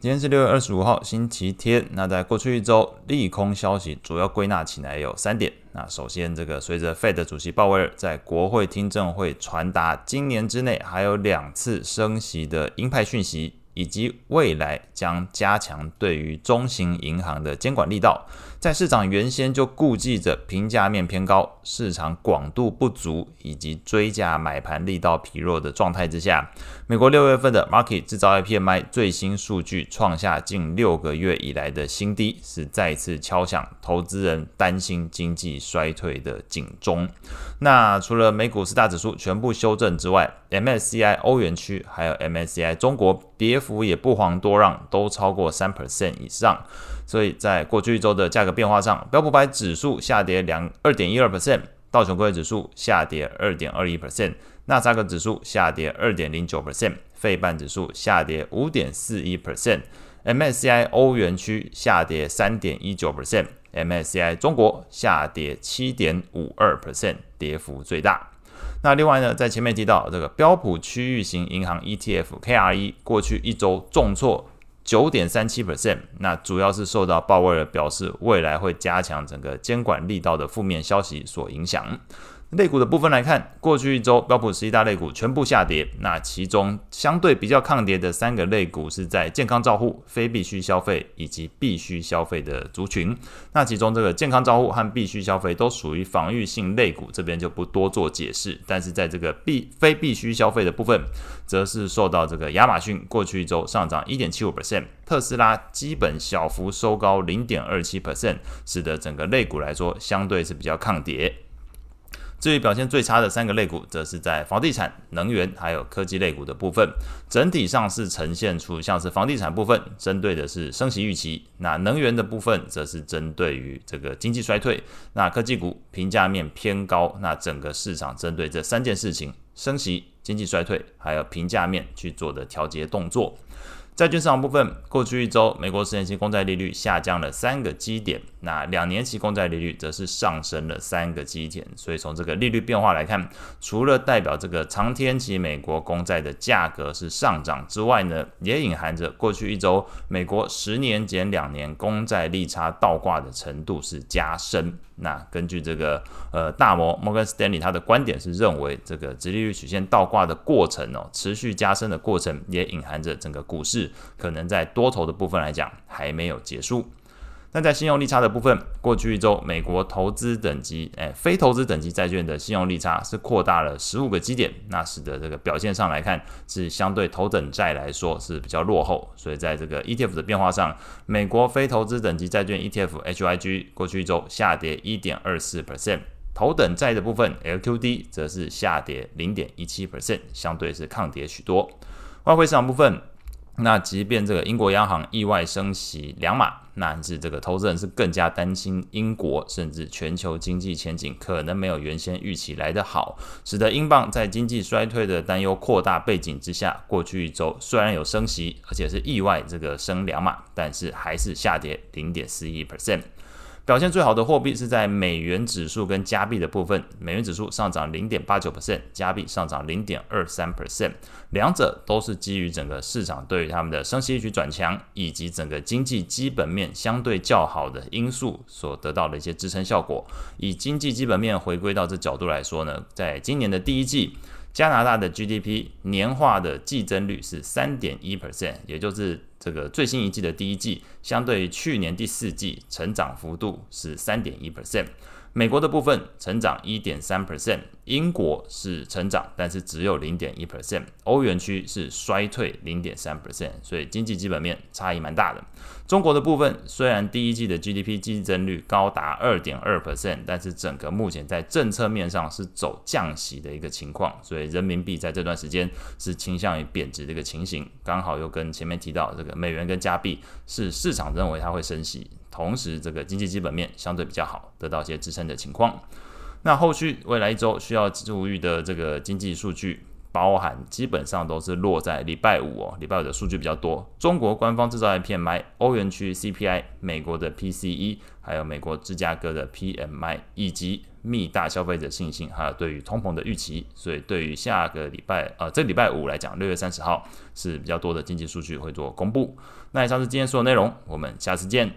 今天是六月二十五号，星期天。那在过去一周，利空消息主要归纳起来有三点。那首先，这个随着 Fed 主席鲍威尔在国会听证会传达今年之内还有两次升息的鹰派讯息。以及未来将加强对于中型银行的监管力道，在市场原先就顾忌着评价面偏高、市场广度不足以及追价买盘力道疲弱的状态之下，美国六月份的 Market 制造业 PMI 最新数据创下近六个月以来的新低，是再次敲响投资人担心经济衰退的警钟。那除了美股四大指数全部修正之外，MSCI 欧元区还有 MSCI 中国跌幅也不遑多让，都超过三 percent 以上。所以在过去一周的价格变化上，标普百指数下跌两二点一二 percent，道琼工业指数下跌二点二一 percent，纳斯达克指数下跌二点零九 percent，费半指数下跌五点四一 percent，MSCI 欧元区下跌三点一九 percent。MSCI 中国下跌七点五二 percent，跌幅最大。那另外呢，在前面提到这个标普区域型银行 ETF KRE，过去一周重挫九点三七 percent，那主要是受到鲍威尔表示未来会加强整个监管力道的负面消息所影响。类股的部分来看，过去一周标普十一大类股全部下跌。那其中相对比较抗跌的三个类股是在健康照护、非必需消费以及必需消费的族群。那其中这个健康照护和必需消费都属于防御性类股，这边就不多做解释。但是在这个必非必需消费的部分，则是受到这个亚马逊过去一周上涨一点七五 percent，特斯拉基本小幅收高零点二七 percent，使得整个类股来说相对是比较抗跌。至于表现最差的三个类股，则是在房地产、能源还有科技类股的部分，整体上是呈现出像是房地产部分针对的是升息预期，那能源的部分则是针对于这个经济衰退，那科技股评价面偏高，那整个市场针对这三件事情，升息、经济衰退还有评价面去做的调节动作。债券市场部分，过去一周，美国十年期公债利率下降了三个基点，那两年期公债利率则是上升了三个基点。所以从这个利率变化来看，除了代表这个长天期美国公债的价格是上涨之外呢，也隐含着过去一周美国十年减两年公债利差倒挂的程度是加深。那根据这个呃大摩摩根斯丹利他的观点是认为，这个直利率曲线倒挂的过程哦，持续加深的过程，也隐含着整个股市可能在多头的部分来讲还没有结束。那在信用利差的部分，过去一周，美国投资等级，诶，非投资等级债券的信用利差是扩大了十五个基点，那使得这个表现上来看，是相对头等债来说是比较落后。所以在这个 ETF 的变化上，美国非投资等级债券 ETF HYG 过去一周下跌一点二四 percent，头等债的部分 LQD 则是下跌零点一七 percent，相对是抗跌许多。外汇市场部分。那即便这个英国央行意外升息两码，那是这个投资人是更加担心英国甚至全球经济前景可能没有原先预期来得好，使得英镑在经济衰退的担忧扩大背景之下，过去一周虽然有升息，而且是意外这个升两码，但是还是下跌零点四一 percent。表现最好的货币是在美元指数跟加币的部分，美元指数上涨零点八九 percent，加币上涨零点二三 percent，两者都是基于整个市场对于他们的升息预期转强，以及整个经济基本面相对较好的因素所得到的一些支撑效果。以经济基本面回归到这角度来说呢，在今年的第一季，加拿大的 GDP 年化的季增率是三点一 percent，也就是。这个最新一季的第一季，相对于去年第四季，成长幅度是三点一 percent。美国的部分成长一点三 percent，英国是成长，但是只有零点一 percent，欧元区是衰退零点三 percent，所以经济基本面差异蛮大的。中国的部分虽然第一季的 GDP 季增率高达二点二 percent，但是整个目前在政策面上是走降息的一个情况，所以人民币在这段时间是倾向于贬值的一个情形，刚好又跟前面提到这个美元跟加币是市场认为它会升息。同时，这个经济基本面相对比较好，得到一些支撑的情况。那后续未来一周需要注意的这个经济数据，包含基本上都是落在礼拜五哦，礼拜五的数据比较多。中国官方制造业 PMI、欧元区 CPI、美国的 PCE，还有美国芝加哥的 PMI，以及密大消费者信心，还有对于通膨的预期。所以对于下个礼拜，呃，这礼拜五来讲，六月三十号是比较多的经济数据会做公布。那以上是今天所有内容，我们下次见。